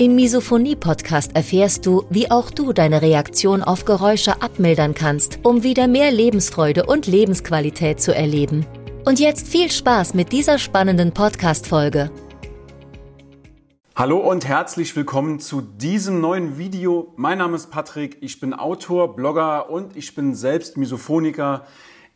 Im Misophonie-Podcast erfährst du, wie auch du deine Reaktion auf Geräusche abmildern kannst, um wieder mehr Lebensfreude und Lebensqualität zu erleben. Und jetzt viel Spaß mit dieser spannenden Podcast-Folge. Hallo und herzlich willkommen zu diesem neuen Video. Mein Name ist Patrick, ich bin Autor, Blogger und ich bin selbst Misophoniker.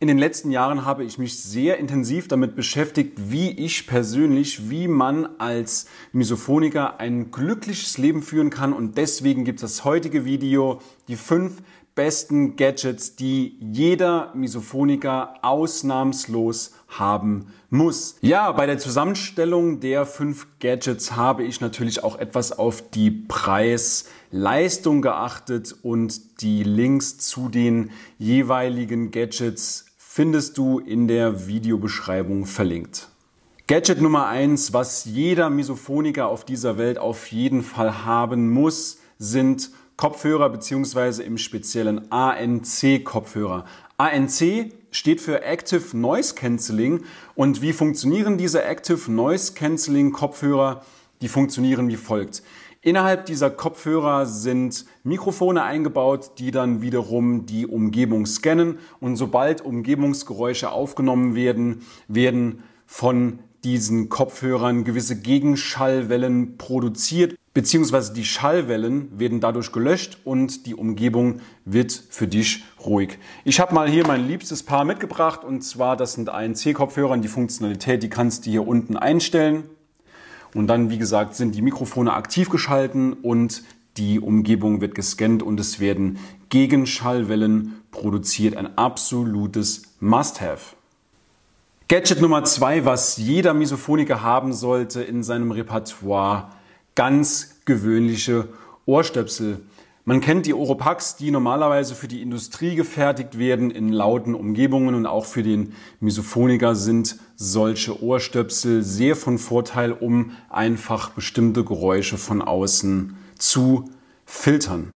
In den letzten Jahren habe ich mich sehr intensiv damit beschäftigt, wie ich persönlich, wie man als Misophoniker ein glückliches Leben führen kann. Und deswegen gibt es das heutige Video, die fünf besten Gadgets, die jeder Misophoniker ausnahmslos haben muss. Ja, bei der Zusammenstellung der fünf Gadgets habe ich natürlich auch etwas auf die Preis-Leistung geachtet und die Links zu den jeweiligen Gadgets findest du in der Videobeschreibung verlinkt. Gadget Nummer eins, was jeder Misophoniker auf dieser Welt auf jeden Fall haben muss, sind Kopfhörer beziehungsweise im speziellen ANC-Kopfhörer. ANC steht für Active Noise Cancelling und wie funktionieren diese Active Noise Cancelling Kopfhörer? Die funktionieren wie folgt. Innerhalb dieser Kopfhörer sind Mikrofone eingebaut, die dann wiederum die Umgebung scannen und sobald Umgebungsgeräusche aufgenommen werden, werden von diesen Kopfhörern gewisse Gegenschallwellen produziert, beziehungsweise die Schallwellen werden dadurch gelöscht und die Umgebung wird für dich ruhig. Ich habe mal hier mein liebstes Paar mitgebracht und zwar das sind ANC-Kopfhörer. Die Funktionalität, die kannst du hier unten einstellen. Und dann, wie gesagt, sind die Mikrofone aktiv geschalten und die Umgebung wird gescannt und es werden Gegenschallwellen produziert. Ein absolutes Must-Have. Gadget Nummer zwei, was jeder Misophoniker haben sollte in seinem Repertoire, ganz gewöhnliche Ohrstöpsel. Man kennt die Oropax, die normalerweise für die Industrie gefertigt werden in lauten Umgebungen und auch für den Misophoniker sind solche Ohrstöpsel sehr von Vorteil, um einfach bestimmte Geräusche von außen zu filtern.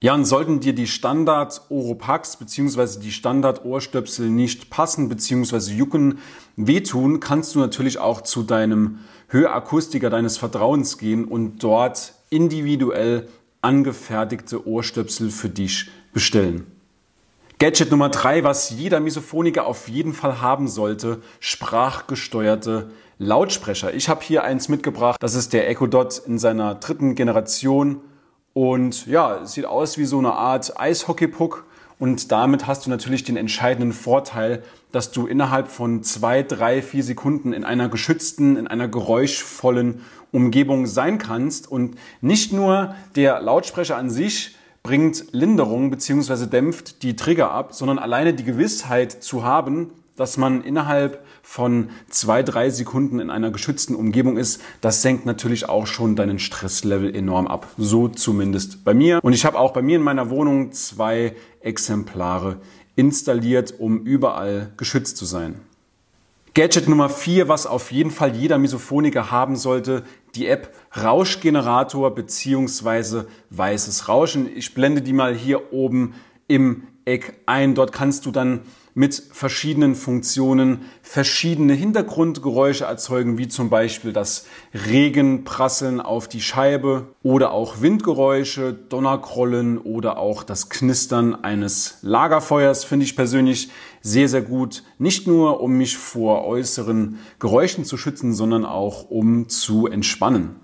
Ja, und sollten dir die Standard Oropax bzw. die Standard Ohrstöpsel nicht passen bzw. jucken, wehtun, kannst du natürlich auch zu deinem Hörakustiker deines Vertrauens gehen und dort individuell angefertigte Ohrstöpsel für dich bestellen. Gadget Nummer drei, was jeder Misophoniker auf jeden Fall haben sollte, sprachgesteuerte Lautsprecher. Ich habe hier eins mitgebracht, das ist der Echo Dot in seiner dritten Generation und ja, es sieht aus wie so eine Art Eishockeypuck und damit hast du natürlich den entscheidenden Vorteil, dass du innerhalb von zwei, drei, vier Sekunden in einer geschützten, in einer geräuschvollen Umgebung sein kannst. Und nicht nur der Lautsprecher an sich bringt Linderung bzw. dämpft die Trigger ab, sondern alleine die Gewissheit zu haben, dass man innerhalb von zwei, drei Sekunden in einer geschützten Umgebung ist, das senkt natürlich auch schon deinen Stresslevel enorm ab. So zumindest bei mir. Und ich habe auch bei mir in meiner Wohnung zwei Exemplare installiert, um überall geschützt zu sein. Gadget Nummer vier, was auf jeden Fall jeder Misophoniker haben sollte, die App Rauschgenerator beziehungsweise weißes Rauschen. Ich blende die mal hier oben im Eck ein. Dort kannst du dann mit verschiedenen Funktionen verschiedene Hintergrundgeräusche erzeugen, wie zum Beispiel das Regenprasseln auf die Scheibe oder auch Windgeräusche, Donnerkrollen oder auch das Knistern eines Lagerfeuers finde ich persönlich sehr, sehr gut. Nicht nur, um mich vor äußeren Geräuschen zu schützen, sondern auch um zu entspannen.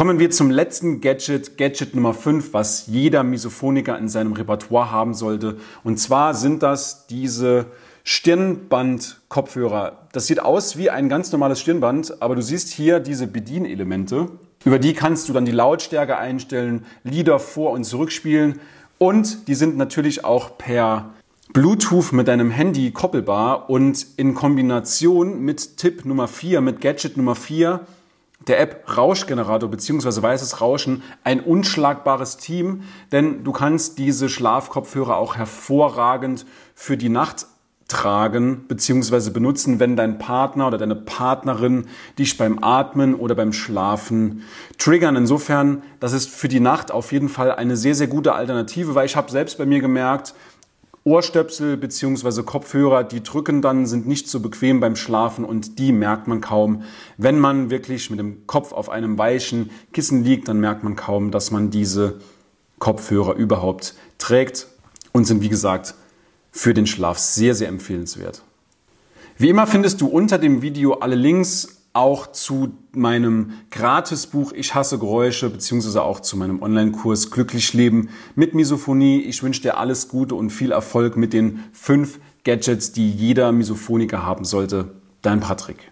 Kommen wir zum letzten Gadget, Gadget Nummer 5, was jeder Misophoniker in seinem Repertoire haben sollte. Und zwar sind das diese Stirnband-Kopfhörer. Das sieht aus wie ein ganz normales Stirnband, aber du siehst hier diese Bedienelemente. Über die kannst du dann die Lautstärke einstellen, Lieder vor- und zurückspielen und die sind natürlich auch per Bluetooth mit deinem Handy koppelbar und in Kombination mit Tipp Nummer 4, mit Gadget Nummer 4 der App Rauschgenerator bzw. Weißes Rauschen ein unschlagbares Team, denn du kannst diese Schlafkopfhörer auch hervorragend für die Nacht tragen bzw. benutzen, wenn dein Partner oder deine Partnerin dich beim Atmen oder beim Schlafen triggern. Insofern, das ist für die Nacht auf jeden Fall eine sehr, sehr gute Alternative, weil ich habe selbst bei mir gemerkt, Ohrstöpsel bzw. Kopfhörer, die drücken dann, sind nicht so bequem beim Schlafen und die merkt man kaum. Wenn man wirklich mit dem Kopf auf einem weichen Kissen liegt, dann merkt man kaum, dass man diese Kopfhörer überhaupt trägt und sind wie gesagt für den Schlaf sehr, sehr empfehlenswert. Wie immer findest du unter dem Video alle Links auch zu meinem Gratisbuch Ich hasse Geräusche beziehungsweise auch zu meinem Online-Kurs Glücklich Leben mit Misophonie. Ich wünsche dir alles Gute und viel Erfolg mit den fünf Gadgets, die jeder Misophoniker haben sollte. Dein Patrick.